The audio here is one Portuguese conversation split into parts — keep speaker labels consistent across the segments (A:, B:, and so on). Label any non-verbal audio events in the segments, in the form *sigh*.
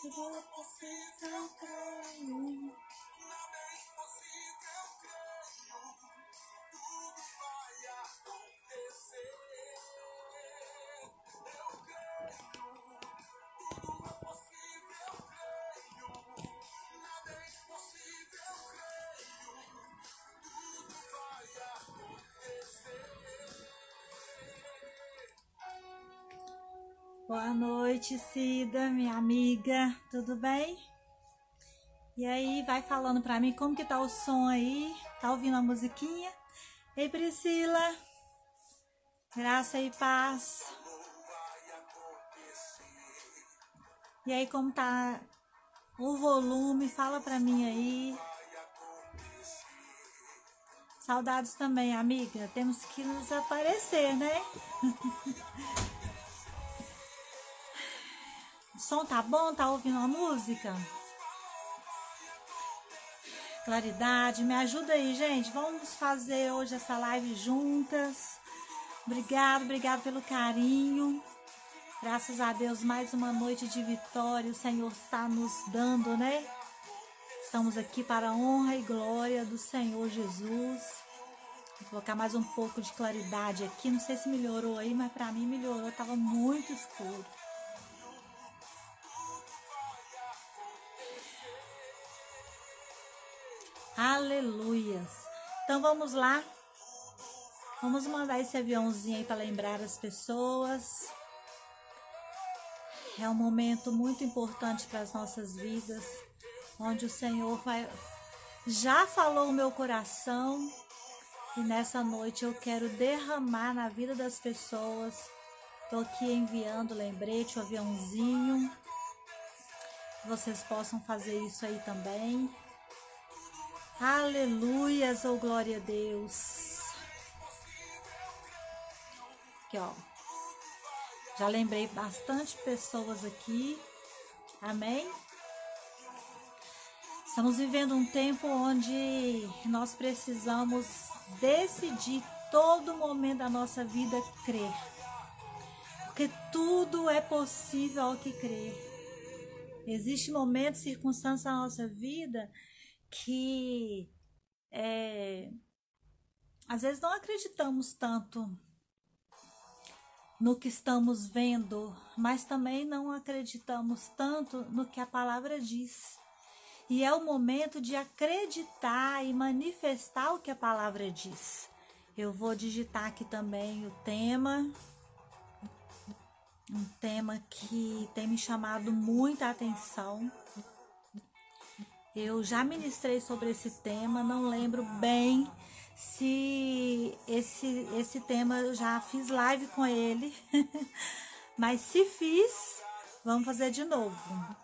A: Tudo é possível, eu noite, Cida, minha amiga, tudo bem? E aí, vai falando pra mim como que tá o som aí? Tá ouvindo a musiquinha? Ei, Priscila, graça e paz. E aí, como tá o volume? Fala pra mim aí. Saudades também, amiga. Temos que nos aparecer, né? *laughs* som tá bom? Tá ouvindo a música? Claridade, me ajuda aí, gente. Vamos fazer hoje essa live juntas. Obrigado, obrigado pelo carinho. Graças a Deus, mais uma noite de vitória. O Senhor está nos dando, né? Estamos aqui para a honra e glória do Senhor Jesus. Vou colocar mais um pouco de claridade aqui. Não sei se melhorou aí, mas para mim melhorou. Tava muito escuro. Aleluias. Então vamos lá. Vamos mandar esse aviãozinho aí para lembrar as pessoas. É um momento muito importante para as nossas vidas, onde o Senhor vai, já falou o meu coração e nessa noite eu quero derramar na vida das pessoas. Estou aqui enviando lembrete, o aviãozinho. Vocês possam fazer isso aí também. Aleluias, oh glória a Deus. Aqui, ó. Já lembrei bastante pessoas aqui. Amém? Estamos vivendo um tempo onde nós precisamos decidir todo momento da nossa vida crer. Porque tudo é possível ao que crer. Existem momentos, circunstâncias na nossa vida que é, às vezes não acreditamos tanto no que estamos vendo, mas também não acreditamos tanto no que a palavra diz. E é o momento de acreditar e manifestar o que a palavra diz. Eu vou digitar aqui também o tema, um tema que tem me chamado muita atenção eu já ministrei sobre esse tema, não lembro bem se esse, esse tema eu já fiz live com ele, *laughs* mas se fiz, vamos fazer de novo.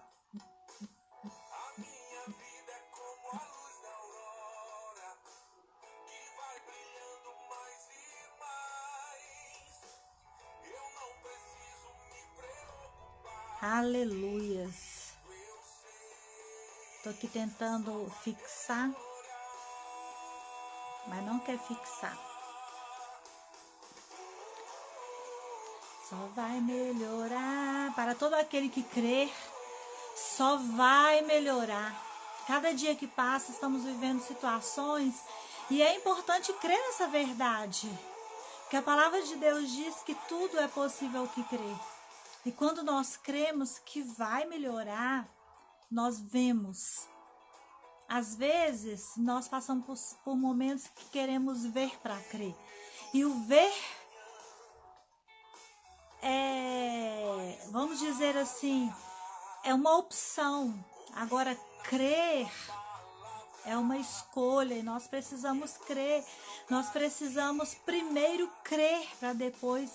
A: Aleluias. Tô aqui tentando fixar, mas não quer fixar. Só vai melhorar. Para todo aquele que crer, só vai melhorar. Cada dia que passa, estamos vivendo situações e é importante crer nessa verdade. Que a palavra de Deus diz que tudo é possível que crer. E quando nós cremos que vai melhorar, nós vemos. Às vezes, nós passamos por, por momentos que queremos ver para crer. E o ver é, vamos dizer assim, é uma opção. Agora, crer é uma escolha e nós precisamos crer. Nós precisamos primeiro crer para depois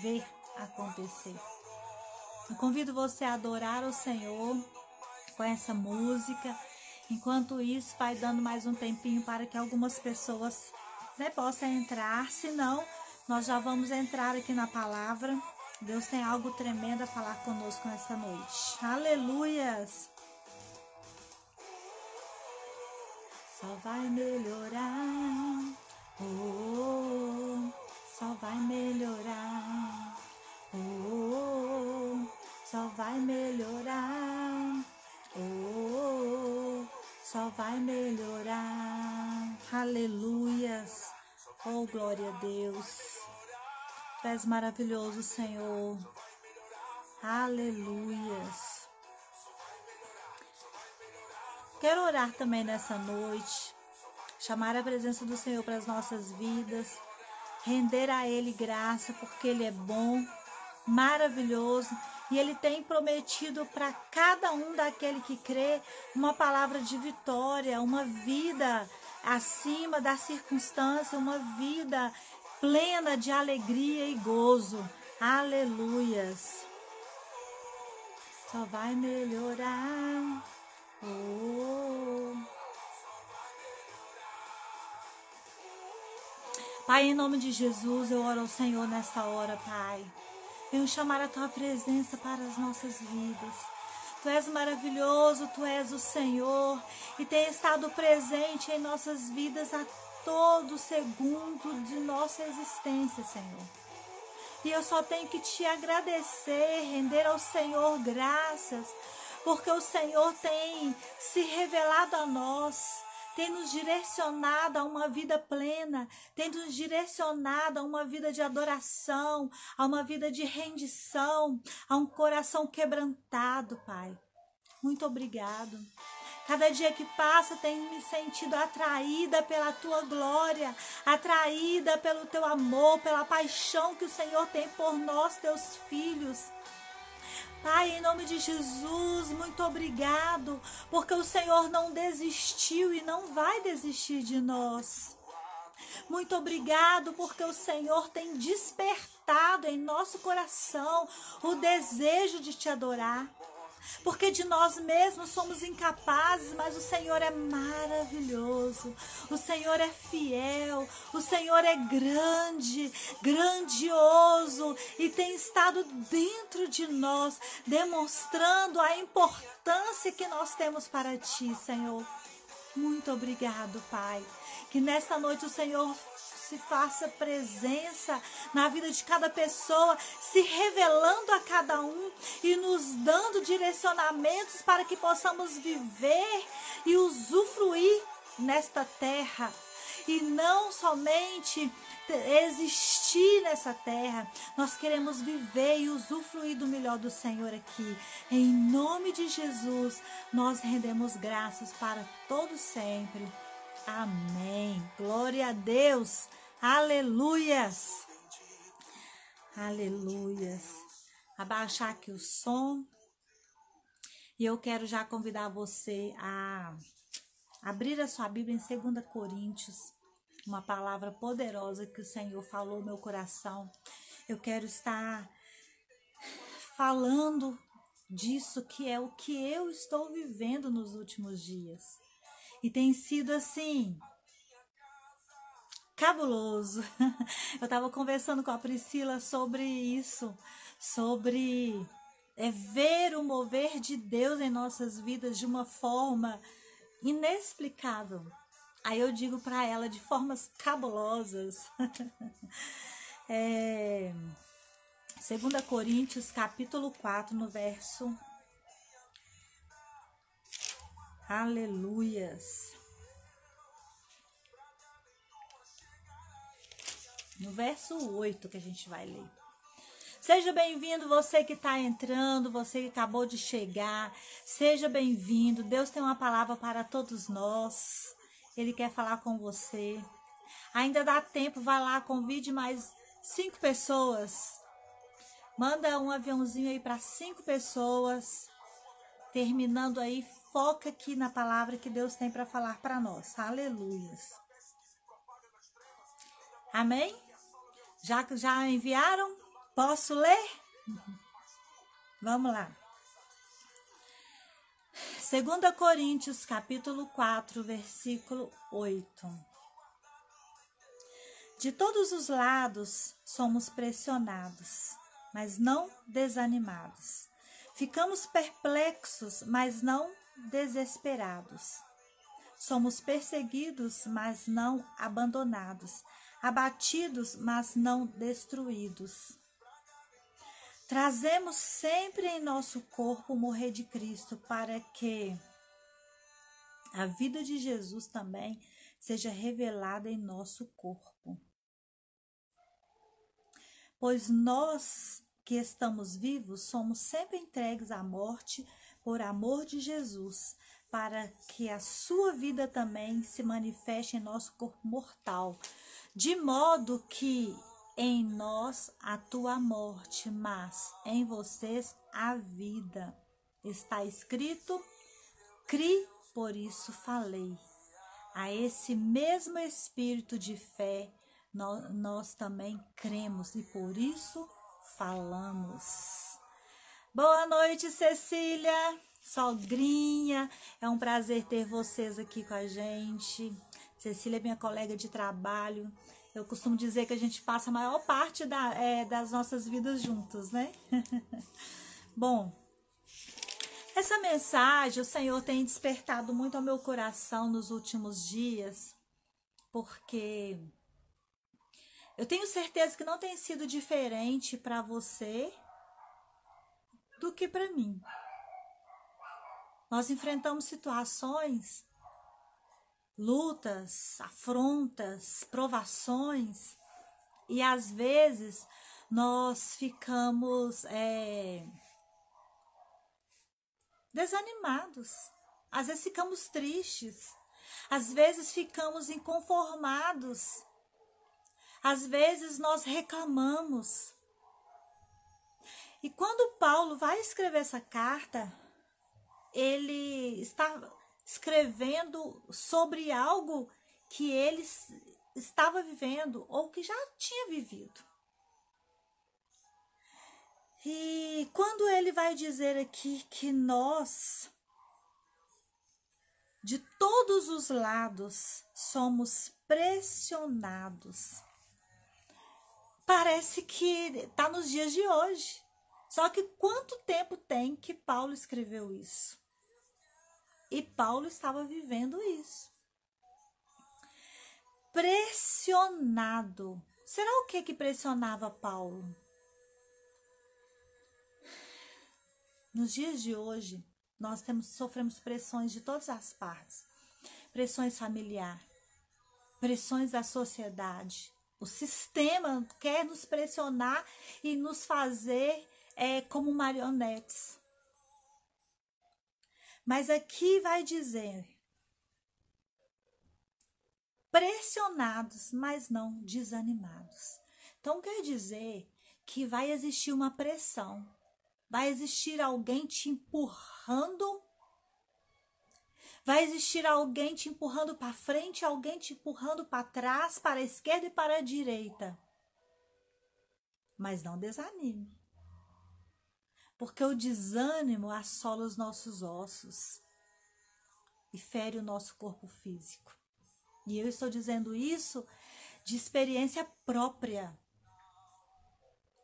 A: ver acontecer. Eu convido você a adorar o Senhor com essa música. Enquanto isso, vai dando mais um tempinho para que algumas pessoas né, possam entrar. Senão, nós já vamos entrar aqui na palavra. Deus tem algo tremendo a falar conosco nessa noite. Aleluias! Só vai melhorar. Oh, oh, oh. só vai melhorar. Oh, oh, oh só vai melhorar. Só vai melhorar. Aleluias. Oh, glória a Deus. Tu és maravilhoso, Senhor. Aleluias. Quero orar também nessa noite, chamar a presença do Senhor para as nossas vidas, render a Ele graça, porque Ele é bom, maravilhoso e Ele tem prometido para cada um daquele que crê uma palavra de vitória, uma vida acima da circunstância, uma vida plena de alegria e gozo. Aleluias. Só vai melhorar. Oh. Pai, em nome de Jesus, eu oro ao Senhor nesta hora, Pai. Venho chamar a tua presença para as nossas vidas. Tu és maravilhoso, tu és o Senhor e tem estado presente em nossas vidas a todo segundo de nossa existência, Senhor. E eu só tenho que te agradecer, render ao Senhor graças, porque o Senhor tem se revelado a nós tem nos direcionado a uma vida plena, tem nos direcionado a uma vida de adoração, a uma vida de rendição, a um coração quebrantado, Pai. Muito obrigado. Cada dia que passa tenho me sentido atraída pela tua glória, atraída pelo teu amor, pela paixão que o Senhor tem por nós, teus filhos. Pai, em nome de Jesus, muito obrigado, porque o Senhor não desistiu e não vai desistir de nós. Muito obrigado, porque o Senhor tem despertado em nosso coração o desejo de te adorar porque de nós mesmos somos incapazes, mas o Senhor é maravilhoso, o Senhor é fiel, o Senhor é grande, grandioso e tem estado dentro de nós, demonstrando a importância que nós temos para Ti, Senhor. Muito obrigado, Pai. Que nesta noite o Senhor se faça presença na vida de cada pessoa, se revelando a cada um e nos dando direcionamentos para que possamos viver e usufruir nesta terra. E não somente existir nessa terra, nós queremos viver e usufruir do melhor do Senhor aqui. Em nome de Jesus, nós rendemos graças para todo sempre. Amém. Glória a Deus. Aleluias. Aleluias. Abaixar aqui o som. E eu quero já convidar você a abrir a sua Bíblia em 2 Coríntios, uma palavra poderosa que o Senhor falou no meu coração. Eu quero estar falando disso que é o que eu estou vivendo nos últimos dias. E tem sido assim, cabuloso. *laughs* Eu estava conversando com a Priscila sobre isso, sobre é, ver o mover de Deus em nossas vidas de uma forma inexplicável. Aí eu digo para ela de formas cabulosas. *laughs* é, 2 Coríntios capítulo 4, no verso Aleluias. No verso 8 que a gente vai ler. Seja bem-vindo você que está entrando, você que acabou de chegar. Seja bem-vindo. Deus tem uma palavra para todos nós. Ele quer falar com você. Ainda dá tempo, vai lá, convide mais cinco pessoas. Manda um aviãozinho aí para cinco pessoas. Terminando aí, foca aqui na palavra que Deus tem para falar para nós. Aleluia. Amém? Já já enviaram? Posso ler? Vamos lá. 2 Coríntios, capítulo 4, versículo 8. De todos os lados somos pressionados, mas não desanimados. Ficamos perplexos, mas não desesperados. Somos perseguidos, mas não abandonados. Abatidos, mas não destruídos. Trazemos sempre em nosso corpo o morrer de Cristo para que a vida de Jesus também seja revelada em nosso corpo. Pois nós que estamos vivos somos sempre entregues à morte por amor de Jesus, para que a sua vida também se manifeste em nosso corpo mortal, de modo que em nós a morte, mas em vocês a vida. Está escrito: cri, por isso falei. A esse mesmo espírito de fé, nós, nós também cremos e por isso falamos. Boa noite, Cecília, sogrinha. É um prazer ter vocês aqui com a gente. Cecília é minha colega de trabalho. Eu costumo dizer que a gente passa a maior parte da, é, das nossas vidas juntos, né? *laughs* Bom, essa mensagem o Senhor tem despertado muito ao meu coração nos últimos dias, porque eu tenho certeza que não tem sido diferente para você do que para mim. Nós enfrentamos situações, lutas, afrontas, provações, e às vezes nós ficamos é, desanimados, às vezes ficamos tristes, às vezes ficamos inconformados, às vezes nós reclamamos, e quando Paulo vai escrever essa carta, ele está escrevendo sobre algo que ele estava vivendo ou que já tinha vivido. E quando ele vai dizer aqui que nós, de todos os lados, somos pressionados, parece que está nos dias de hoje. Só que quanto tempo tem que Paulo escreveu isso? E Paulo estava vivendo isso. Pressionado. Será o que que pressionava Paulo? Nos dias de hoje, nós temos sofremos pressões de todas as partes. Pressões familiar, pressões da sociedade. O sistema quer nos pressionar e nos fazer é, como marionetes. Mas aqui vai dizer: pressionados, mas não desanimados. Então quer dizer que vai existir uma pressão, vai existir alguém te empurrando, vai existir alguém te empurrando para frente, alguém te empurrando para trás, para a esquerda e para a direita. Mas não desanime porque o desânimo assola os nossos ossos e fere o nosso corpo físico. E eu estou dizendo isso de experiência própria.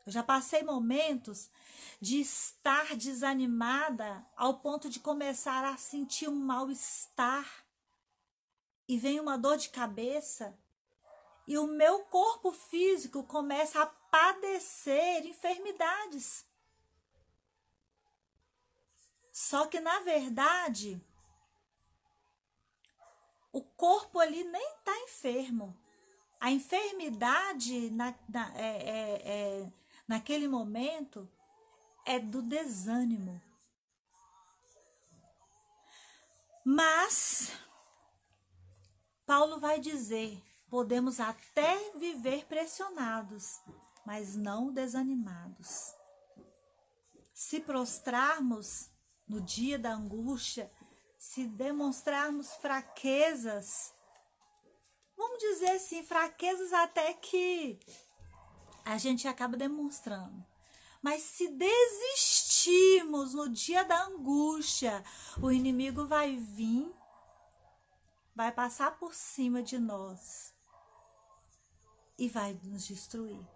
A: Eu já passei momentos de estar desanimada ao ponto de começar a sentir um mal-estar e vem uma dor de cabeça e o meu corpo físico começa a padecer enfermidades. Só que, na verdade, o corpo ali nem está enfermo. A enfermidade na, na, é, é, é, naquele momento é do desânimo. Mas, Paulo vai dizer: podemos até viver pressionados, mas não desanimados. Se prostrarmos no dia da angústia, se demonstrarmos fraquezas, vamos dizer assim, fraquezas até que a gente acaba demonstrando. Mas se desistirmos no dia da angústia, o inimigo vai vir, vai passar por cima de nós e vai nos destruir.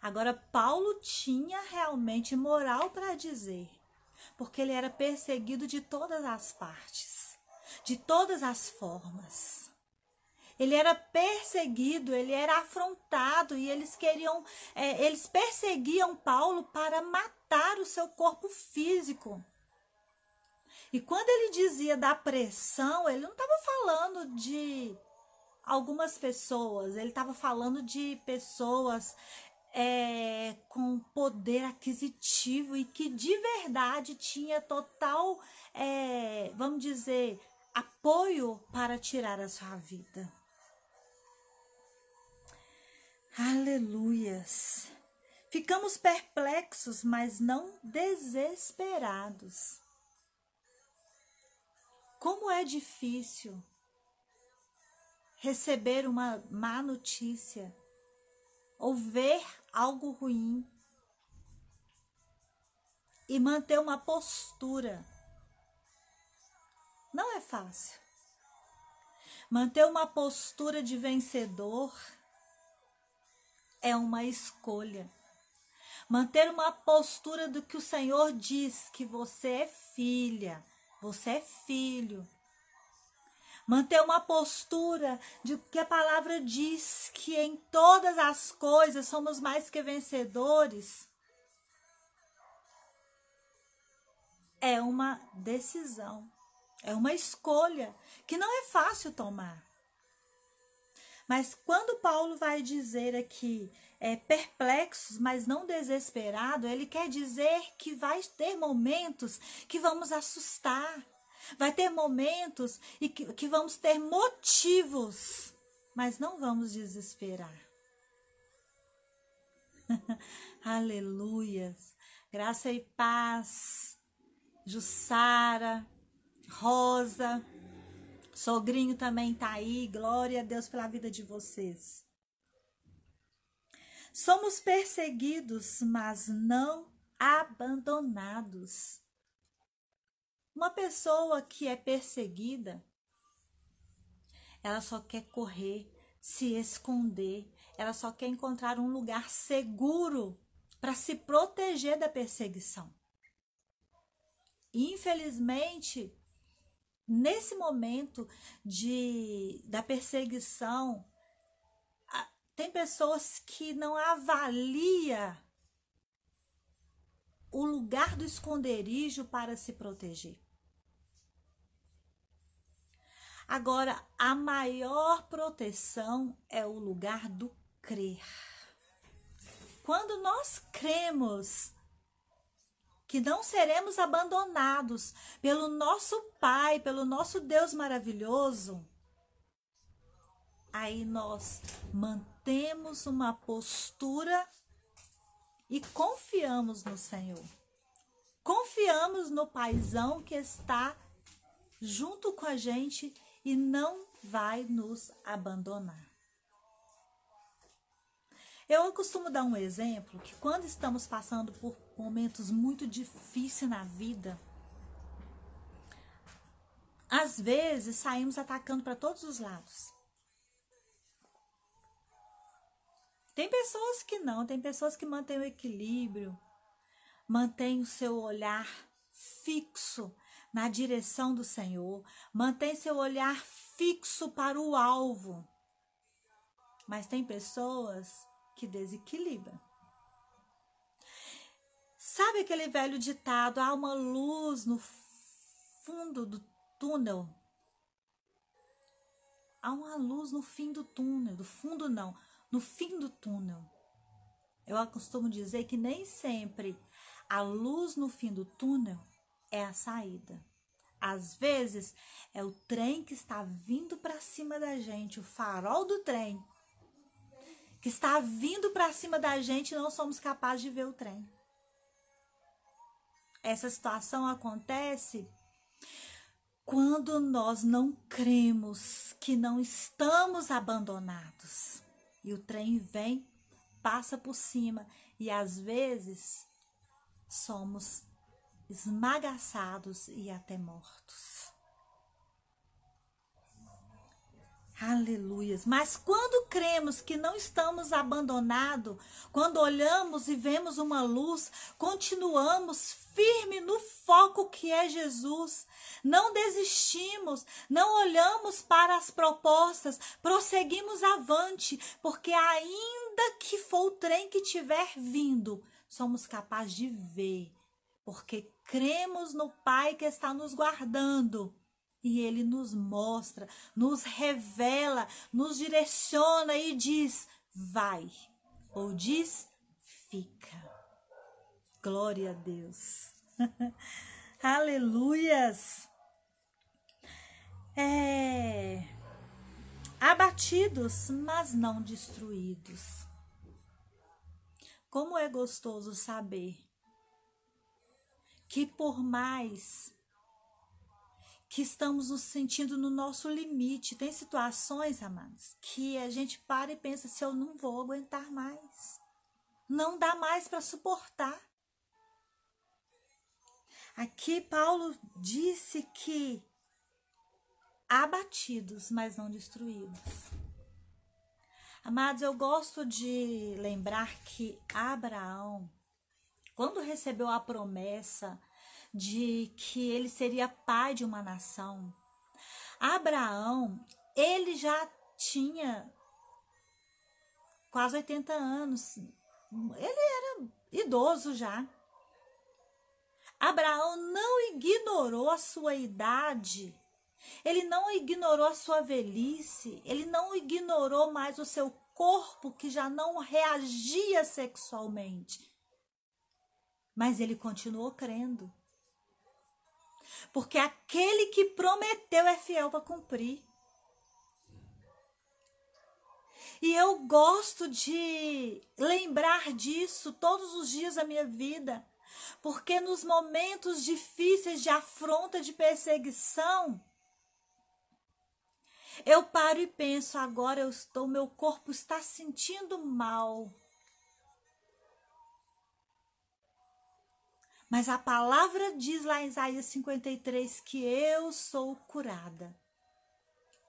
A: Agora, Paulo tinha realmente moral para dizer: porque ele era perseguido de todas as partes, de todas as formas. Ele era perseguido, ele era afrontado e eles queriam, é, eles perseguiam Paulo para matar o seu corpo físico. E quando ele dizia da pressão, ele não estava falando de algumas pessoas, ele estava falando de pessoas é, com poder aquisitivo e que de verdade tinha total, é, vamos dizer, apoio para tirar a sua vida. Aleluias. Ficamos perplexos, mas não desesperados. Como é difícil receber uma má notícia ou ver algo ruim e manter uma postura. Não é fácil. Manter uma postura de vencedor é uma escolha. Manter uma postura do que o Senhor diz que você é filha, você é filho. Manter uma postura de que a palavra diz que em todas as coisas somos mais que vencedores. É uma decisão, é uma escolha que não é fácil tomar. Mas quando Paulo vai dizer aqui é, perplexos, mas não desesperado, ele quer dizer que vai ter momentos que vamos assustar, vai ter momentos e que, que vamos ter motivos, mas não vamos desesperar. *laughs* Aleluias. Graça e paz. Jussara, Rosa, Sogrinho também tá aí. Glória a Deus pela vida de vocês. Somos perseguidos, mas não abandonados. Uma pessoa que é perseguida, ela só quer correr, se esconder, ela só quer encontrar um lugar seguro para se proteger da perseguição. Infelizmente, nesse momento de da perseguição, tem pessoas que não avalia o lugar do esconderijo para se proteger. Agora, a maior proteção é o lugar do crer. Quando nós cremos que não seremos abandonados pelo nosso Pai, pelo nosso Deus maravilhoso, aí nós mantemos uma postura e confiamos no Senhor. Confiamos no Paizão que está junto com a gente e não vai nos abandonar. Eu costumo dar um exemplo que quando estamos passando por momentos muito difíceis na vida, às vezes saímos atacando para todos os lados. Tem pessoas que não, tem pessoas que mantêm o equilíbrio, mantêm o seu olhar fixo na direção do Senhor, mantém seu olhar fixo para o alvo. Mas tem pessoas que desequilibra. Sabe aquele velho ditado: há uma luz no fundo do túnel? Há uma luz no fim do túnel, do fundo não, no fim do túnel. Eu costumo dizer que nem sempre a luz no fim do túnel é a saída. Às vezes é o trem que está vindo para cima da gente, o farol do trem que está vindo para cima da gente e não somos capazes de ver o trem. Essa situação acontece quando nós não cremos que não estamos abandonados. E o trem vem, passa por cima e às vezes somos esmagaçados e até mortos. Aleluias. Mas quando cremos que não estamos abandonados, quando olhamos e vemos uma luz, continuamos firme no foco que é Jesus. Não desistimos, não olhamos para as propostas, prosseguimos avante, porque ainda que for o trem que tiver vindo, somos capazes de ver, porque cremos no Pai que está nos guardando. E ele nos mostra, nos revela, nos direciona e diz: vai. Ou diz: fica. Glória a Deus. *laughs* Aleluias. É, abatidos, mas não destruídos. Como é gostoso saber que por mais que estamos nos sentindo no nosso limite, tem situações, amados, que a gente para e pensa se eu não vou aguentar mais. Não dá mais para suportar. Aqui Paulo disse que abatidos, mas não destruídos. Amados, eu gosto de lembrar que Abraão, quando recebeu a promessa de que ele seria pai de uma nação, Abraão, ele já tinha quase 80 anos. Ele era idoso já. Abraão não ignorou a sua idade ele não ignorou a sua velhice, ele não ignorou mais o seu corpo que já não reagia sexualmente. Mas ele continuou crendo. Porque aquele que prometeu é fiel para cumprir. E eu gosto de lembrar disso todos os dias da minha vida, porque nos momentos difíceis de afronta, de perseguição, eu paro e penso, agora eu estou, meu corpo está sentindo mal. Mas a palavra diz lá em Isaías 53 que eu sou curada.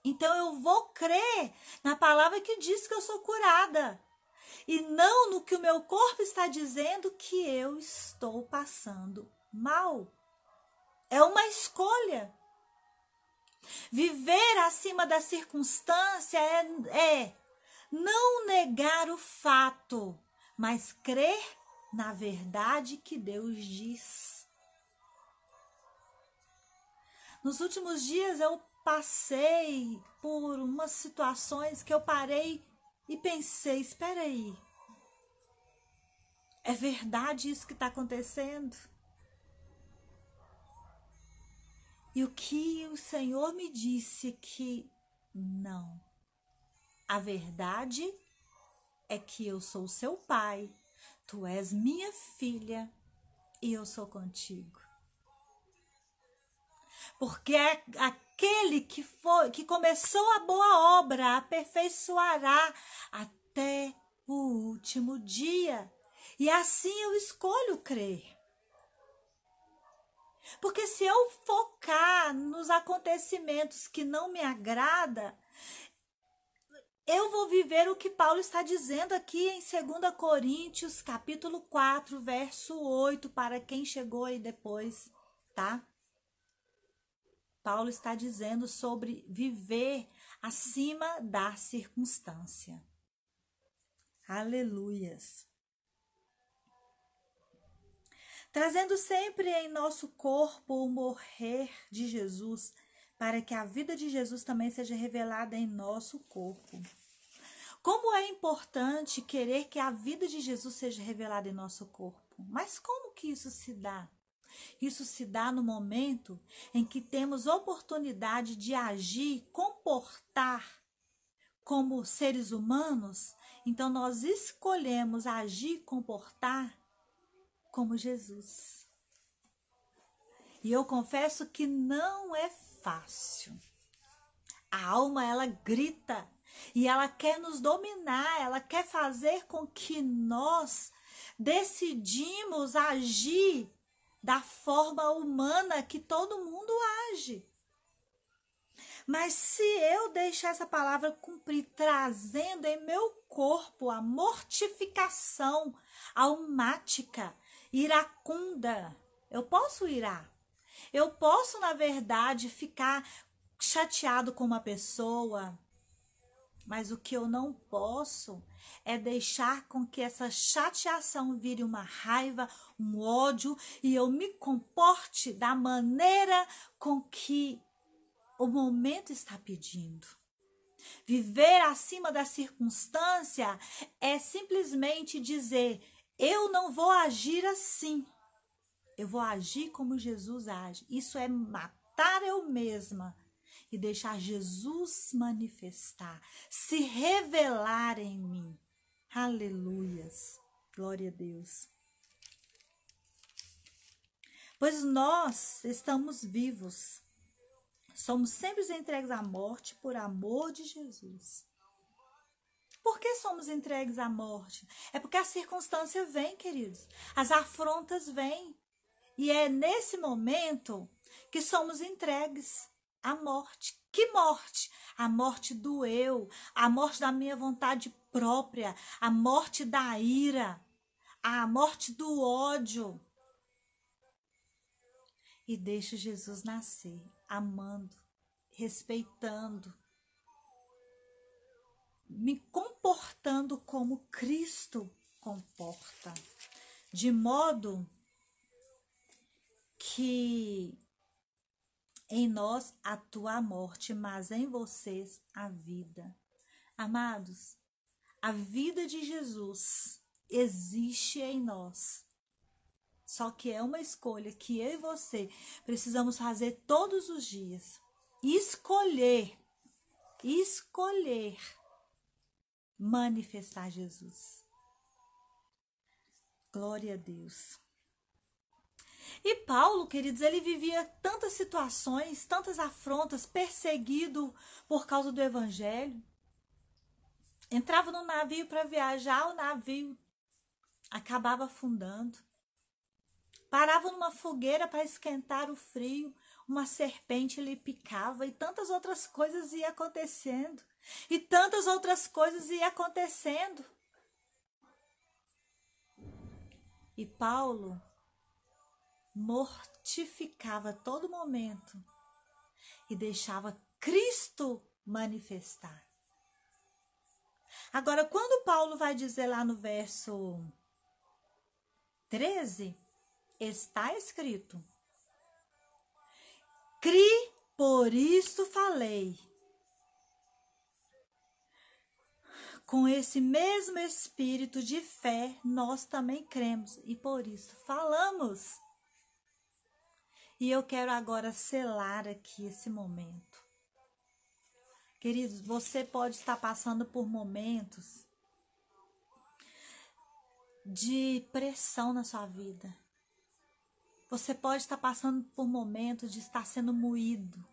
A: Então eu vou crer na palavra que diz que eu sou curada. E não no que o meu corpo está dizendo que eu estou passando mal. É uma escolha. Viver acima da circunstância é, é não negar o fato, mas crer na verdade que Deus diz. Nos últimos dias eu passei por umas situações que eu parei e pensei: espera aí, é verdade isso que está acontecendo? E o que o Senhor me disse que não. A verdade é que eu sou seu pai, tu és minha filha e eu sou contigo. Porque é aquele que foi que começou a boa obra aperfeiçoará até o último dia. E assim eu escolho crer. Porque se eu focar nos acontecimentos que não me agrada, eu vou viver o que Paulo está dizendo aqui em 2 Coríntios, capítulo 4, verso 8, para quem chegou aí depois, tá? Paulo está dizendo sobre viver acima da circunstância. Aleluias trazendo sempre em nosso corpo o morrer de Jesus, para que a vida de Jesus também seja revelada em nosso corpo. Como é importante querer que a vida de Jesus seja revelada em nosso corpo. Mas como que isso se dá? Isso se dá no momento em que temos oportunidade de agir, comportar como seres humanos, então nós escolhemos agir, comportar como Jesus. E eu confesso que não é fácil. A alma ela grita e ela quer nos dominar, ela quer fazer com que nós decidimos agir da forma humana que todo mundo age. Mas se eu deixar essa palavra cumprir, trazendo em meu corpo a mortificação almática, iracunda. Eu posso irar. Eu posso, na verdade, ficar chateado com uma pessoa, Mas o que eu não posso é deixar com que essa chateação vire uma raiva, um ódio e eu me comporte da maneira com que o momento está pedindo. Viver acima da circunstância é simplesmente dizer: eu não vou agir assim. Eu vou agir como Jesus age. Isso é matar eu mesma e deixar Jesus manifestar, se revelar em mim. Aleluias. Glória a Deus. Pois nós estamos vivos. Somos sempre entregues à morte por amor de Jesus. Por que somos entregues à morte? É porque a circunstância vem, queridos. As afrontas vêm. E é nesse momento que somos entregues a morte. Que morte? A morte do eu, a morte da minha vontade própria, a morte da ira, a morte do ódio. E deixa Jesus nascer, amando, respeitando, me comportando como Cristo comporta, de modo que em nós a morte, mas em vocês a vida. Amados, a vida de Jesus existe em nós. Só que é uma escolha que eu e você precisamos fazer todos os dias. Escolher, escolher manifestar Jesus. Glória a Deus. E Paulo, queridos, ele vivia tantas situações, tantas afrontas, perseguido por causa do evangelho. Entrava no navio para viajar, o navio acabava afundando. Parava numa fogueira para esquentar o frio, uma serpente lhe picava e tantas outras coisas iam acontecendo. E tantas outras coisas iam acontecendo. E Paulo mortificava todo momento e deixava Cristo manifestar. Agora, quando Paulo vai dizer lá no verso 13, está escrito: Cri, por isto falei. Com esse mesmo espírito de fé, nós também cremos e por isso falamos. E eu quero agora selar aqui esse momento. Queridos, você pode estar passando por momentos de pressão na sua vida. Você pode estar passando por momentos de estar sendo moído.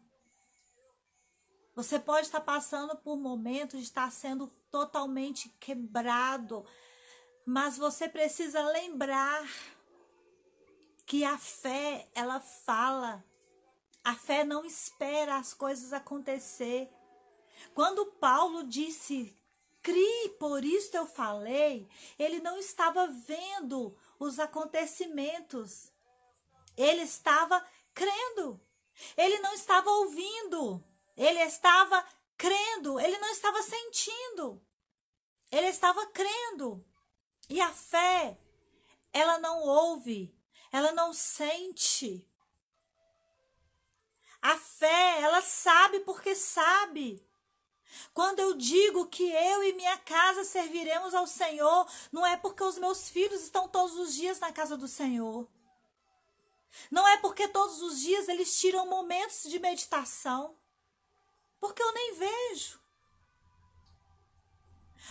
A: Você pode estar passando por momentos de estar sendo totalmente quebrado. Mas você precisa lembrar que a fé, ela fala. A fé não espera as coisas acontecer. Quando Paulo disse, crie, por isso eu falei, ele não estava vendo os acontecimentos. Ele estava crendo. Ele não estava ouvindo. Ele estava crendo. Ele não estava sentindo. Ele estava crendo. E a fé, ela não ouve, ela não sente. A fé, ela sabe porque sabe. Quando eu digo que eu e minha casa serviremos ao Senhor, não é porque os meus filhos estão todos os dias na casa do Senhor. Não é porque todos os dias eles tiram momentos de meditação. Porque eu nem vejo.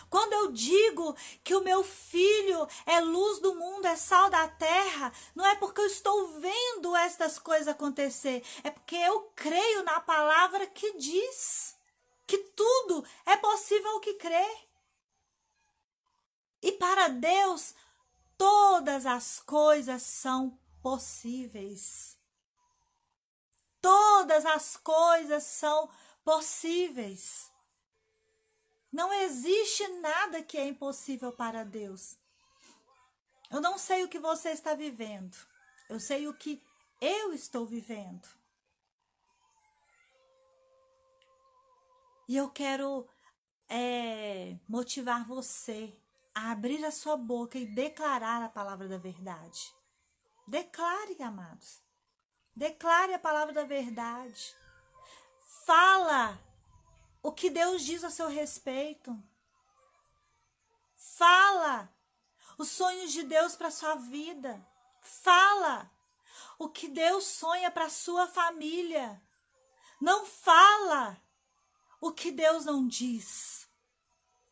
A: Quando eu digo que o meu filho é luz do mundo, é sal da terra, não é porque eu estou vendo estas coisas acontecer, é porque eu creio na palavra que diz que tudo é possível ao que crê. E para Deus, todas as coisas são possíveis. Todas as coisas são possíveis. Não existe nada que é impossível para Deus. Eu não sei o que você está vivendo. Eu sei o que eu estou vivendo. E eu quero é, motivar você a abrir a sua boca e declarar a palavra da verdade. Declare, amados. Declare a palavra da verdade. Fala o que Deus diz a seu respeito. Fala os sonhos de Deus para sua vida. Fala o que Deus sonha para sua família. Não fala o que Deus não diz.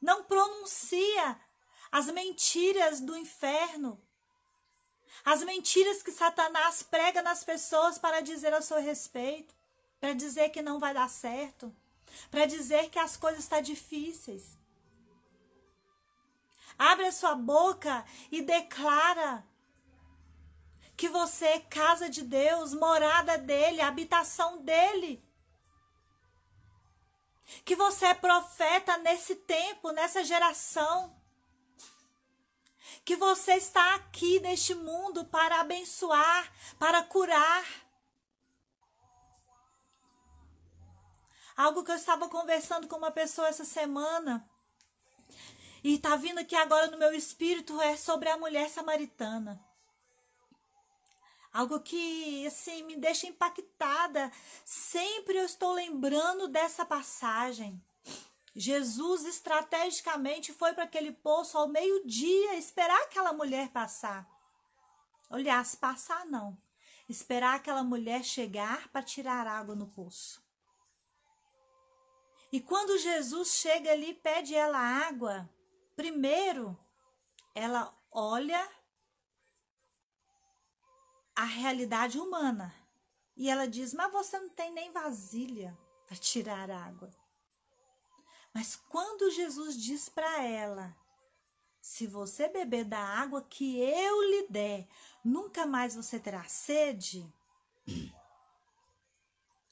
A: Não pronuncia as mentiras do inferno. As mentiras que Satanás prega nas pessoas para dizer a seu respeito, para dizer que não vai dar certo, para dizer que as coisas estão difíceis. Abre a sua boca e declara que você é casa de Deus, morada dele, habitação dele. Que você é profeta nesse tempo, nessa geração. Que você está aqui neste mundo para abençoar, para curar. Algo que eu estava conversando com uma pessoa essa semana e está vindo aqui agora no meu espírito é sobre a mulher samaritana. Algo que assim me deixa impactada. Sempre eu estou lembrando dessa passagem. Jesus estrategicamente foi para aquele poço ao meio-dia esperar aquela mulher passar. Aliás, passar não. Esperar aquela mulher chegar para tirar água no poço. E quando Jesus chega ali e pede ela água, Primeiro, ela olha a realidade humana e ela diz: Mas você não tem nem vasilha para tirar água. Mas quando Jesus diz para ela: Se você beber da água que eu lhe der, nunca mais você terá sede. *coughs*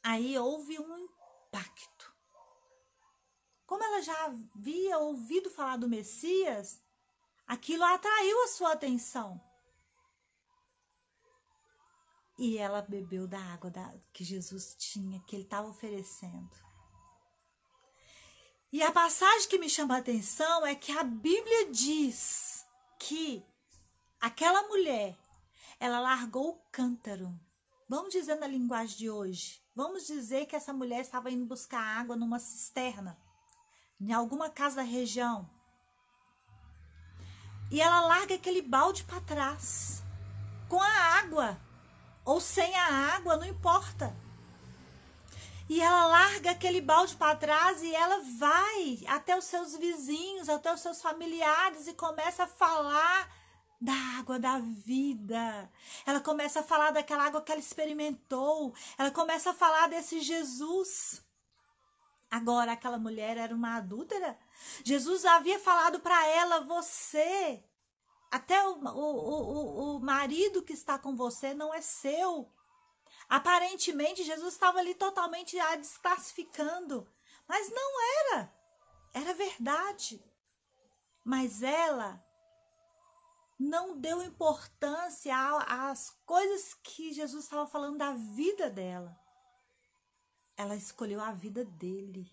A: Aí houve um impacto. Como ela já havia ouvido falar do Messias, aquilo atraiu a sua atenção. E ela bebeu da água da, que Jesus tinha, que ele estava oferecendo. E a passagem que me chama a atenção é que a Bíblia diz que aquela mulher, ela largou o cântaro. Vamos dizer na linguagem de hoje. Vamos dizer que essa mulher estava indo buscar água numa cisterna em alguma casa da região. E ela larga aquele balde para trás, com a água, ou sem a água, não importa. E ela larga aquele balde para trás e ela vai até os seus vizinhos, até os seus familiares e começa a falar da água da vida. Ela começa a falar daquela água que ela experimentou. Ela começa a falar desse Jesus. Agora, aquela mulher era uma adúltera. Jesus havia falado para ela: você, até o, o, o, o marido que está com você não é seu. Aparentemente, Jesus estava ali totalmente a desclassificando. Mas não era. Era verdade. Mas ela não deu importância às coisas que Jesus estava falando da vida dela. Ela escolheu a vida dele.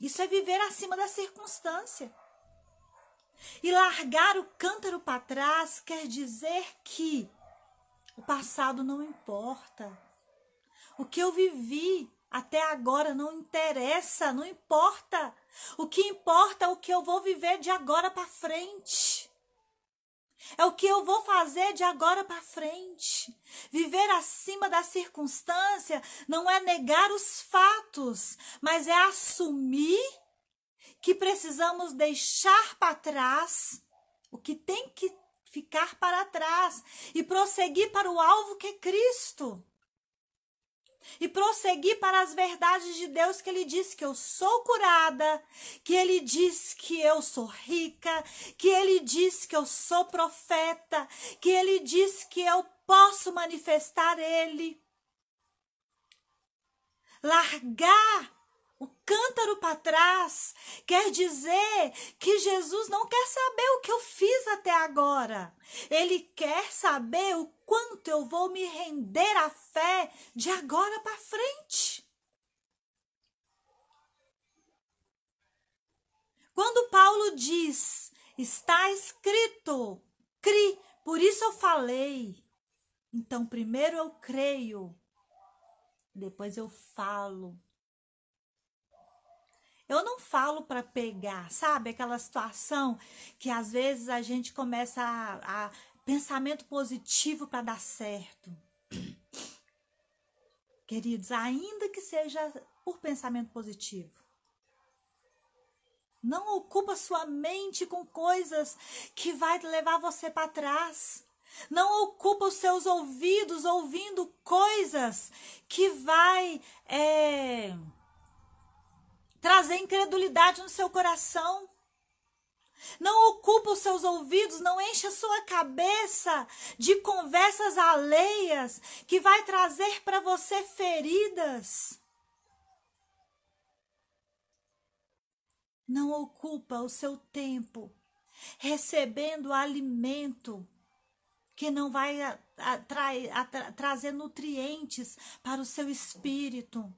A: Isso é viver acima da circunstância. E largar o cântaro para trás quer dizer que o passado não importa. O que eu vivi até agora não interessa, não importa. O que importa é o que eu vou viver de agora para frente. É o que eu vou fazer de agora para frente. Viver acima da circunstância não é negar os fatos, mas é assumir que precisamos deixar para trás o que tem que ficar para trás e prosseguir para o alvo que é Cristo e prosseguir para as verdades de Deus que ele diz que eu sou curada, que ele diz que eu sou rica, que ele diz que eu sou profeta, que ele diz que eu posso manifestar ele. Largar cântaro para trás quer dizer que Jesus não quer saber o que eu fiz até agora. Ele quer saber o quanto eu vou me render à fé de agora para frente. quando diz, está escrito, cri, por isso eu falei. Então, primeiro eu creio, depois eu falo. Eu não falo para pegar, sabe? Aquela situação que às vezes a gente começa a, a pensamento positivo para dar certo. Queridos, ainda que seja por pensamento positivo. Não ocupa sua mente com coisas que vai levar você para trás. Não ocupa os seus ouvidos ouvindo coisas que vai é, trazer incredulidade no seu coração. Não ocupa os seus ouvidos, não enche a sua cabeça de conversas alheias que vai trazer para você feridas. Não ocupa o seu tempo recebendo alimento que não vai trazer nutrientes para o seu espírito.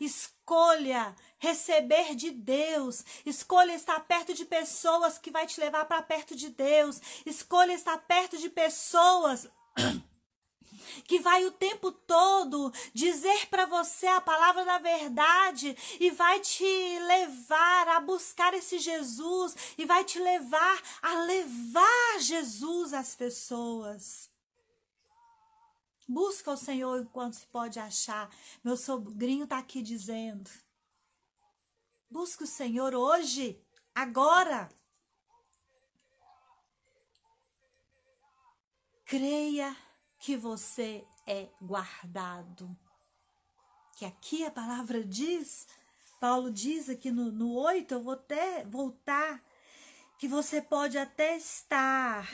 A: Escolha receber de Deus. Escolha estar perto de pessoas que vai te levar para perto de Deus. Escolha estar perto de pessoas *coughs* que vai o tempo todo dizer para você a palavra da verdade e vai te levar a buscar esse Jesus e vai te levar a levar Jesus às pessoas. Busca o Senhor enquanto se pode achar. Meu sobrinho está aqui dizendo. Busca o Senhor hoje, agora. Creia que você é guardado. Que aqui a palavra diz, Paulo diz aqui no, no 8, eu vou até voltar, que você pode até estar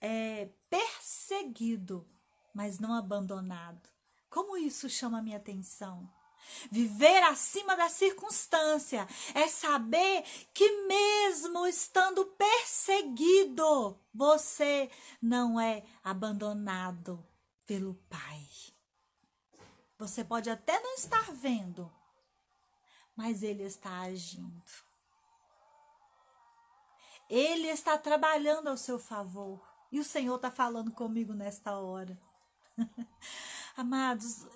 A: é, perseguido mas não abandonado. Como isso chama minha atenção? Viver acima da circunstância é saber que, mesmo estando perseguido, você não é abandonado pelo Pai. Você pode até não estar vendo, mas Ele está agindo. Ele está trabalhando ao seu favor. E o Senhor está falando comigo nesta hora. *laughs* Amados,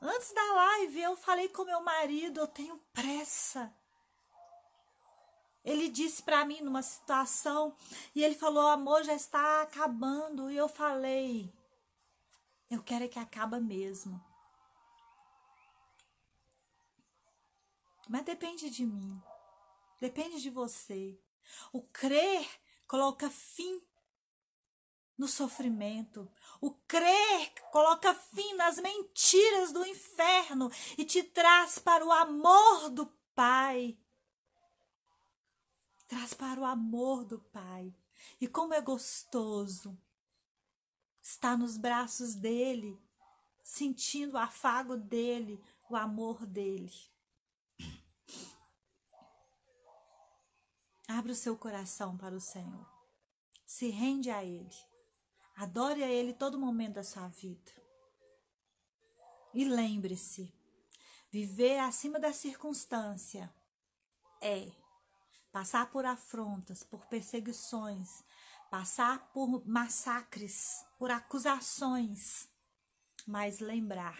A: antes da live eu falei com meu marido, eu tenho pressa. Ele disse para mim numa situação e ele falou: "Amor, já está acabando". E eu falei: "Eu quero é que acaba mesmo". Mas depende de mim. Depende de você. O crer coloca fim no sofrimento. O crer coloca fim nas mentiras do inferno e te traz para o amor do Pai. Traz para o amor do Pai. E como é gostoso estar nos braços dele, sentindo o afago dele, o amor dele. Abra o seu coração para o Senhor. Se rende a Ele. Adore a Ele todo momento da sua vida. E lembre-se: viver acima da circunstância é passar por afrontas, por perseguições, passar por massacres, por acusações, mas lembrar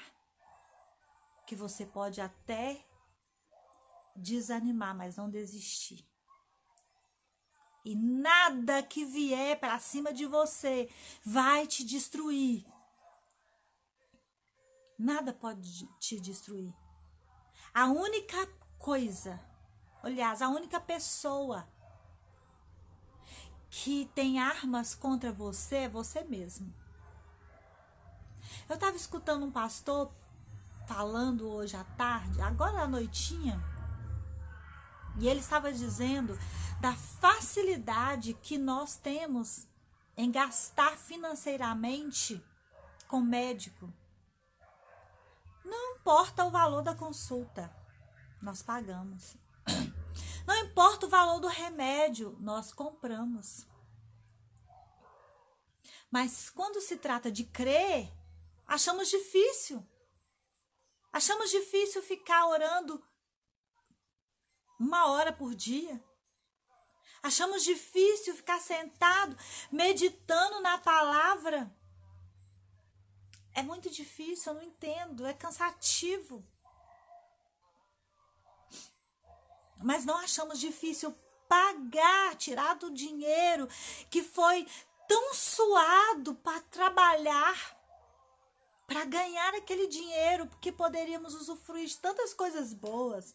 A: que você pode até desanimar, mas não desistir. E nada que vier para cima de você vai te destruir. Nada pode te destruir. A única coisa, aliás, a única pessoa que tem armas contra você é você mesmo. Eu estava escutando um pastor falando hoje à tarde, agora à noitinha, e ele estava dizendo da facilidade que nós temos em gastar financeiramente com médico. Não importa o valor da consulta, nós pagamos. *coughs* Não importa o valor do remédio, nós compramos. Mas quando se trata de crer, achamos difícil. Achamos difícil ficar orando uma hora por dia, Achamos difícil ficar sentado, meditando na palavra. É muito difícil, eu não entendo, é cansativo. Mas não achamos difícil pagar, tirar do dinheiro que foi tão suado para trabalhar, para ganhar aquele dinheiro, porque poderíamos usufruir de tantas coisas boas.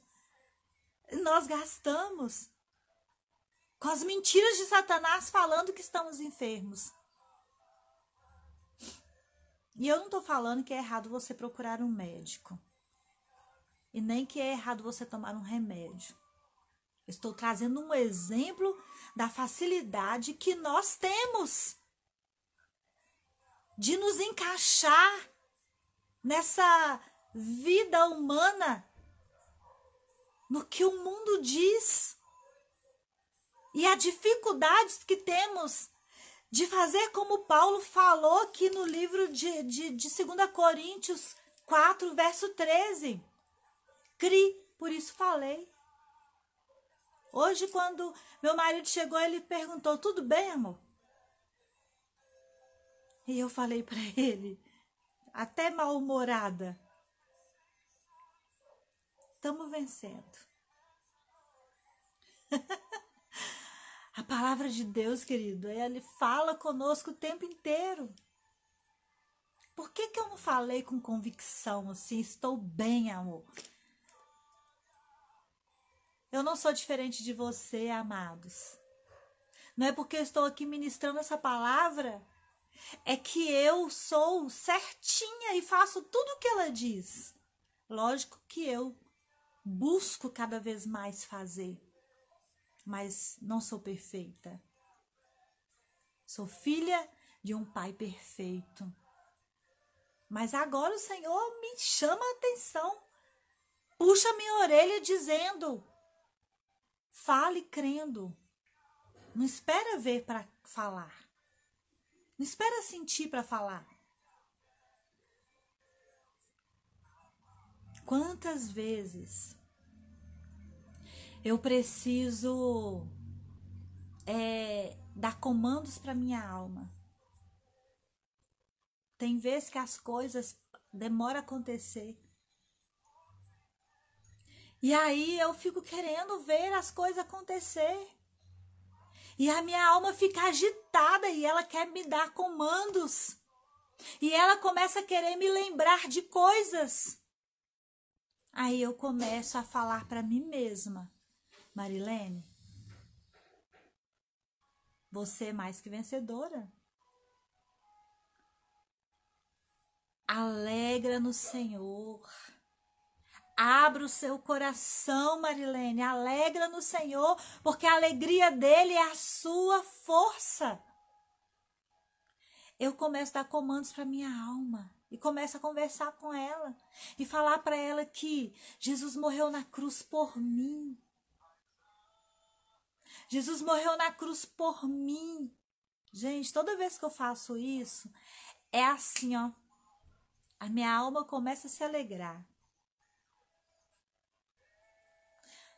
A: Nós gastamos com as mentiras de Satanás falando que estamos enfermos. E eu não estou falando que é errado você procurar um médico. E nem que é errado você tomar um remédio. Estou trazendo um exemplo da facilidade que nós temos de nos encaixar nessa vida humana, no que o mundo diz. E a dificuldades que temos de fazer como Paulo falou aqui no livro de, de, de 2 Coríntios 4, verso 13. Cri, por isso falei. Hoje, quando meu marido chegou, ele perguntou: Tudo bem, amor? E eu falei para ele, até mal-humorada: Estamos vencendo. *laughs* A palavra de Deus, querido, ele fala conosco o tempo inteiro. Por que, que eu não falei com convicção assim? Estou bem, amor. Eu não sou diferente de você, amados. Não é porque eu estou aqui ministrando essa palavra, é que eu sou certinha e faço tudo o que ela diz. Lógico que eu busco cada vez mais fazer, mas não sou perfeita. Sou filha de um pai perfeito. Mas agora o Senhor me chama a atenção, puxa minha orelha dizendo: Fale crendo. Não espera ver para falar. Não espera sentir para falar. Quantas vezes eu preciso é, dar comandos para minha alma? Tem vezes que as coisas demoram a acontecer e aí eu fico querendo ver as coisas acontecer. E a minha alma fica agitada e ela quer me dar comandos. E ela começa a querer me lembrar de coisas. Aí eu começo a falar para mim mesma: Marilene, você é mais que vencedora. Alegra no Senhor. Abra o seu coração, Marilene. Alegra no Senhor, porque a alegria dele é a sua força. Eu começo a dar comandos para minha alma e começo a conversar com ela e falar para ela que Jesus morreu na cruz por mim. Jesus morreu na cruz por mim. Gente, toda vez que eu faço isso, é assim, ó. A minha alma começa a se alegrar.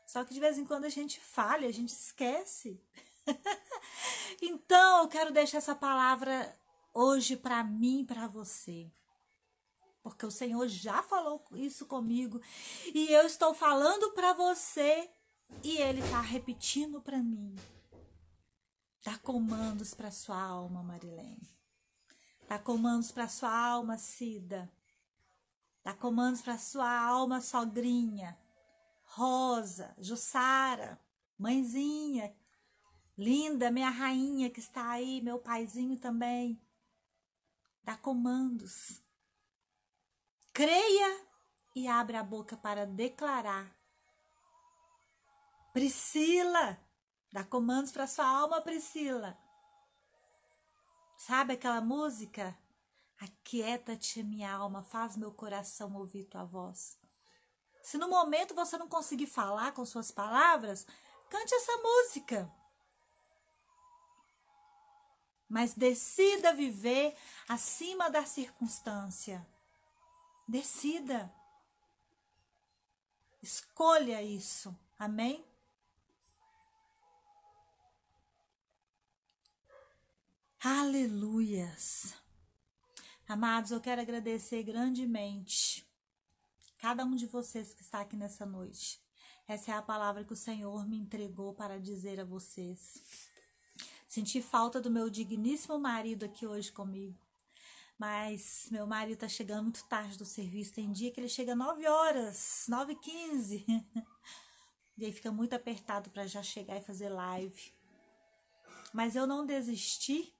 A: Só que de vez em quando a gente falha, a gente esquece. *laughs* então, eu quero deixar essa palavra hoje para mim, para você. Porque o Senhor já falou isso comigo e eu estou falando para você e ele está repetindo para mim. Dá comandos para sua alma, Marilene. Dá comandos para sua alma, Cida. Dá comandos para sua alma, sogrinha. Rosa, Jussara, mãezinha, linda, minha rainha que está aí, meu paizinho também. Dá comandos. Creia e abra a boca para declarar. Priscila, dá comandos para sua alma, Priscila. Sabe aquela música? Aquieta-te, minha alma, faz meu coração ouvir tua voz. Se no momento você não conseguir falar com suas palavras, cante essa música. Mas decida viver acima da circunstância. Decida. Escolha isso. Amém? Aleluias. Amados, eu quero agradecer grandemente cada um de vocês que está aqui nessa noite. Essa é a palavra que o Senhor me entregou para dizer a vocês. Senti falta do meu digníssimo marido aqui hoje comigo. Mas meu marido está chegando muito tarde do serviço. Tem dia que ele chega 9 horas, 9 h 15. E aí fica muito apertado para já chegar e fazer live. Mas eu não desisti.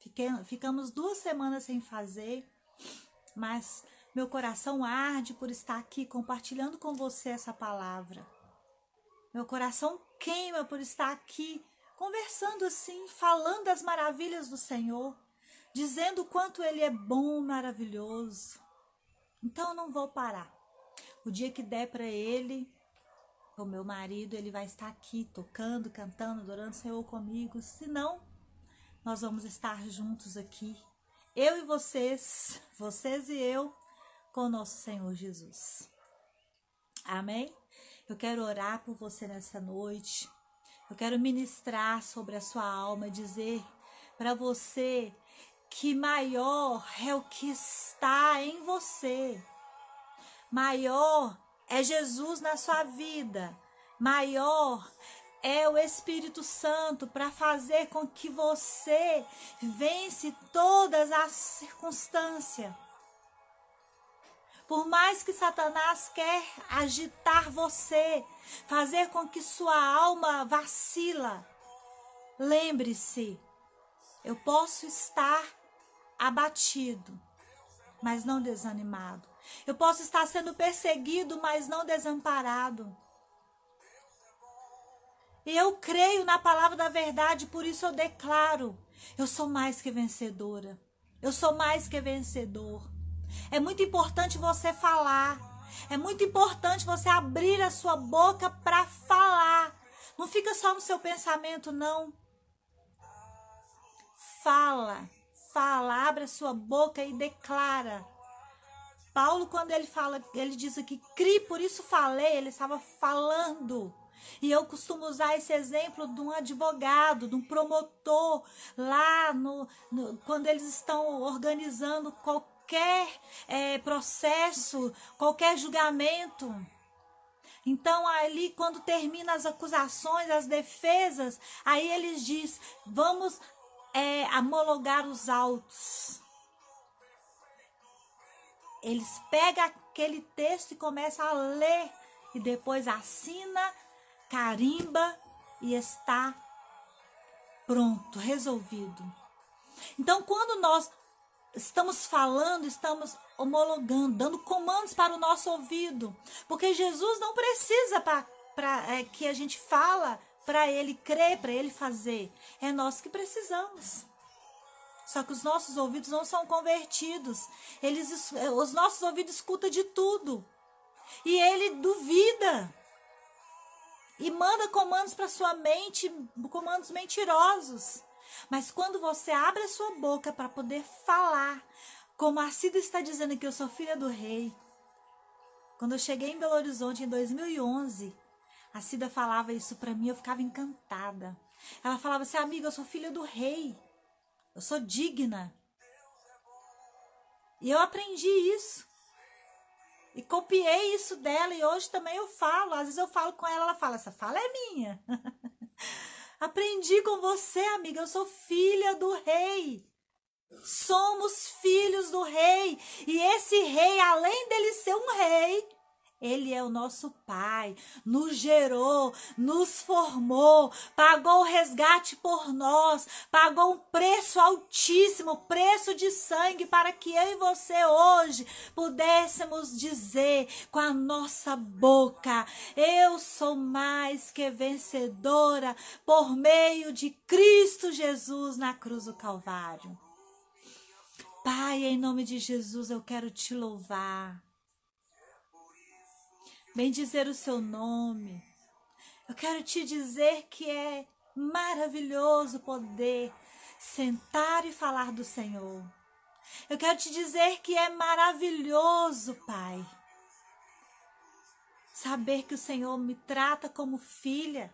A: Fiquei, ficamos duas semanas sem fazer. Mas meu coração arde por estar aqui compartilhando com você essa palavra. Meu coração queima por estar aqui conversando assim, falando das maravilhas do Senhor, dizendo o quanto Ele é bom, maravilhoso. Então eu não vou parar. O dia que der para Ele, o meu marido, ele vai estar aqui tocando, cantando, adorando o Senhor comigo. Se não, nós vamos estar juntos aqui. Eu e vocês, vocês e eu, com o nosso Senhor Jesus. Amém? Eu quero orar por você nessa noite. Eu quero ministrar sobre a sua alma, dizer para você que maior é o que está em você. Maior é Jesus na sua vida. Maior é o Espírito Santo para fazer com que você vence todas as circunstâncias. Por mais que Satanás quer agitar você, fazer com que sua alma vacila, lembre-se, eu posso estar abatido, mas não desanimado. Eu posso estar sendo perseguido, mas não desamparado. Eu creio na palavra da verdade, por isso eu declaro: eu sou mais que vencedora. Eu sou mais que vencedor. É muito importante você falar. É muito importante você abrir a sua boca para falar. Não fica só no seu pensamento, não. Fala, fala, abre a sua boca e declara. Paulo, quando ele fala, ele diz aqui, cri, por isso falei, ele estava falando. E eu costumo usar esse exemplo de um advogado, de um promotor, lá no, no quando eles estão organizando qualquer é, processo, qualquer julgamento. Então, ali, quando termina as acusações, as defesas, aí eles diz: vamos é, homologar os autos eles pegam aquele texto e começam a ler e depois assina, carimba e está pronto, resolvido. Então, quando nós estamos falando, estamos homologando, dando comandos para o nosso ouvido, porque Jesus não precisa para é, que a gente fala para ele crer, para ele fazer, é nós que precisamos. Só que os nossos ouvidos não são convertidos. Eles, os nossos ouvidos escutam de tudo. E ele duvida. E manda comandos para sua mente, comandos mentirosos. Mas quando você abre a sua boca para poder falar, como a Cida está dizendo que eu sou filha do rei. Quando eu cheguei em Belo Horizonte em 2011, a Cida falava isso para mim, eu ficava encantada. Ela falava assim: "Amiga, eu sou filha do rei". Eu sou digna. E eu aprendi isso. E copiei isso dela e hoje também eu falo. Às vezes eu falo com ela, ela fala: essa fala é minha. *laughs* aprendi com você, amiga. Eu sou filha do rei. Somos filhos do rei. E esse rei, além dele ser um rei, ele é o nosso Pai, nos gerou, nos formou, pagou o resgate por nós, pagou um preço altíssimo, preço de sangue, para que eu e você hoje pudéssemos dizer com a nossa boca: Eu sou mais que vencedora por meio de Cristo Jesus na cruz do Calvário. Pai, em nome de Jesus, eu quero te louvar bendizer o seu nome. Eu quero te dizer que é maravilhoso poder sentar e falar do Senhor. Eu quero te dizer que é maravilhoso, Pai, saber que o Senhor me trata como filha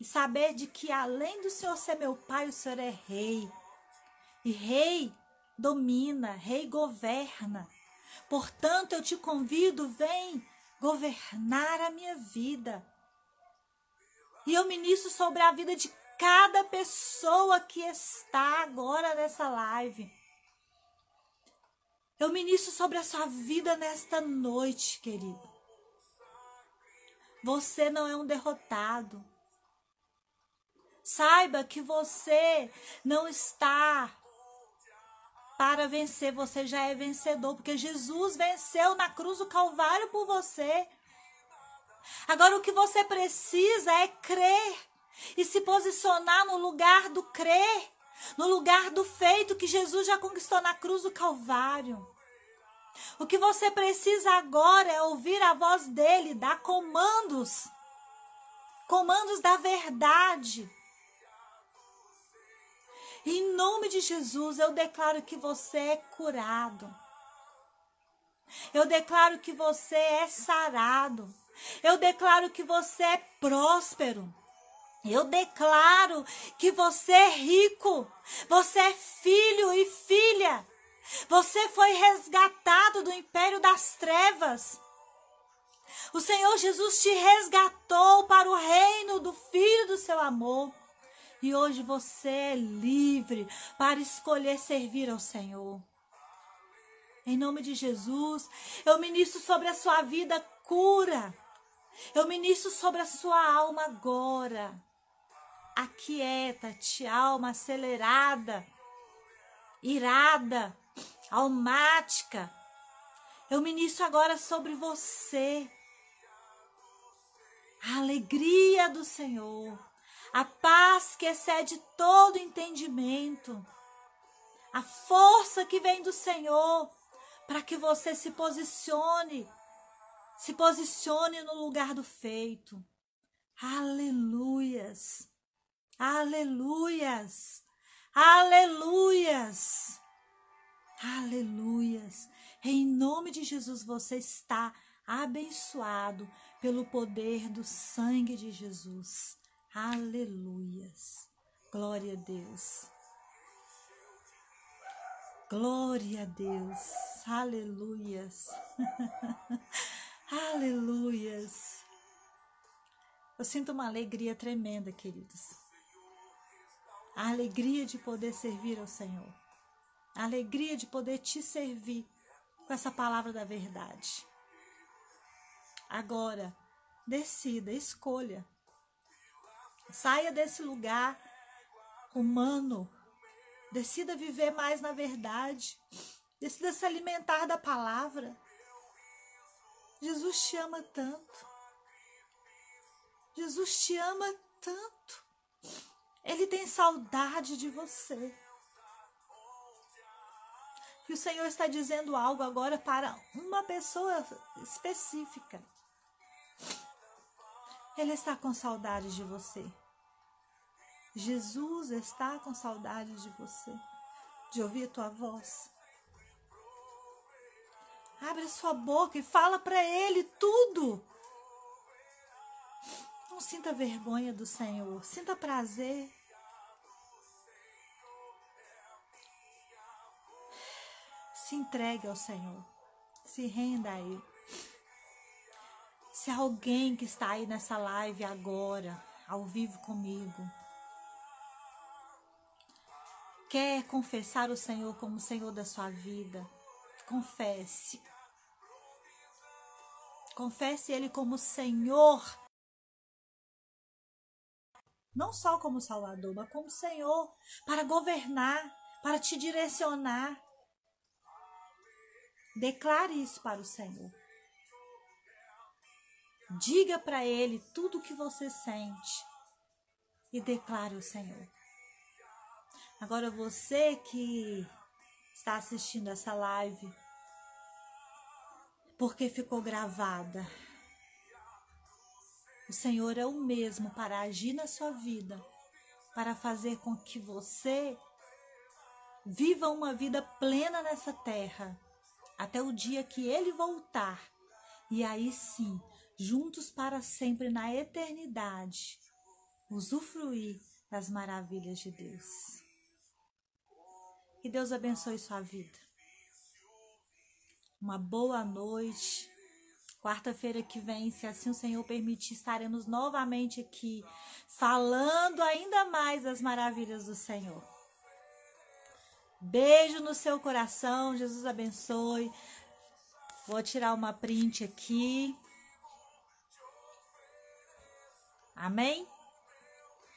A: e saber de que além do Senhor ser meu Pai, o Senhor é Rei. E rei domina, rei governa. Portanto, eu te convido, vem governar a minha vida. E eu ministro sobre a vida de cada pessoa que está agora nessa live. Eu ministro sobre a sua vida nesta noite, querido. Você não é um derrotado. Saiba que você não está para vencer, você já é vencedor, porque Jesus venceu na cruz do Calvário por você. Agora o que você precisa é crer e se posicionar no lugar do crer, no lugar do feito que Jesus já conquistou na cruz do Calvário. O que você precisa agora é ouvir a voz dele, dar comandos, comandos da verdade. Em nome de Jesus, eu declaro que você é curado. Eu declaro que você é sarado. Eu declaro que você é próspero. Eu declaro que você é rico. Você é filho e filha. Você foi resgatado do império das trevas. O Senhor Jesus te resgatou para o reino do Filho do seu amor. E hoje você é livre para escolher servir ao Senhor. Em nome de Jesus, eu ministro sobre a sua vida cura. Eu ministro sobre a sua alma agora. Aquieta-te, alma acelerada, irada, almática. Eu ministro agora sobre você. A alegria do Senhor, a paz que excede todo entendimento, a força que vem do Senhor para que você se posicione se posicione no lugar do feito. Aleluias. Aleluias. Aleluias. Aleluias. Em nome de Jesus você está abençoado pelo poder do sangue de Jesus. Aleluias. Glória a Deus. Glória a Deus. Aleluias. *laughs* Aleluias. Eu sinto uma alegria tremenda, queridos. A alegria de poder servir ao Senhor. A alegria de poder te servir com essa palavra da verdade. Agora, decida, escolha. Saia desse lugar humano. Decida viver mais na verdade. Decida se alimentar da palavra. Jesus te ama tanto. Jesus te ama tanto. Ele tem saudade de você. E o Senhor está dizendo algo agora para uma pessoa específica. Ele está com saudade de você. Jesus está com saudade de você, de ouvir tua voz. Abre sua boca e fala para Ele tudo. Não sinta vergonha do Senhor, sinta prazer. Se entregue ao Senhor, se renda a Ele. Se alguém que está aí nessa live agora, ao vivo comigo, quer confessar o Senhor como Senhor da sua vida, confesse. Confesse Ele como Senhor. Não só como Salvador, mas como Senhor, para governar, para te direcionar. Declare isso para o Senhor. Diga para Ele tudo o que você sente e declare o Senhor. Agora você que está assistindo essa live, porque ficou gravada. O Senhor é o mesmo para agir na sua vida, para fazer com que você viva uma vida plena nessa terra, até o dia que Ele voltar. E aí sim, juntos para sempre na eternidade, usufruir das maravilhas de Deus. Que Deus abençoe sua vida. Uma boa noite. Quarta-feira que vem, se assim o Senhor permitir, estaremos novamente aqui falando ainda mais das maravilhas do Senhor. Beijo no seu coração, Jesus abençoe. Vou tirar uma print aqui. Amém?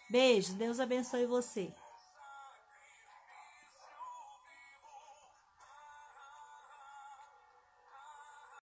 A: Beijo, Deus abençoe você.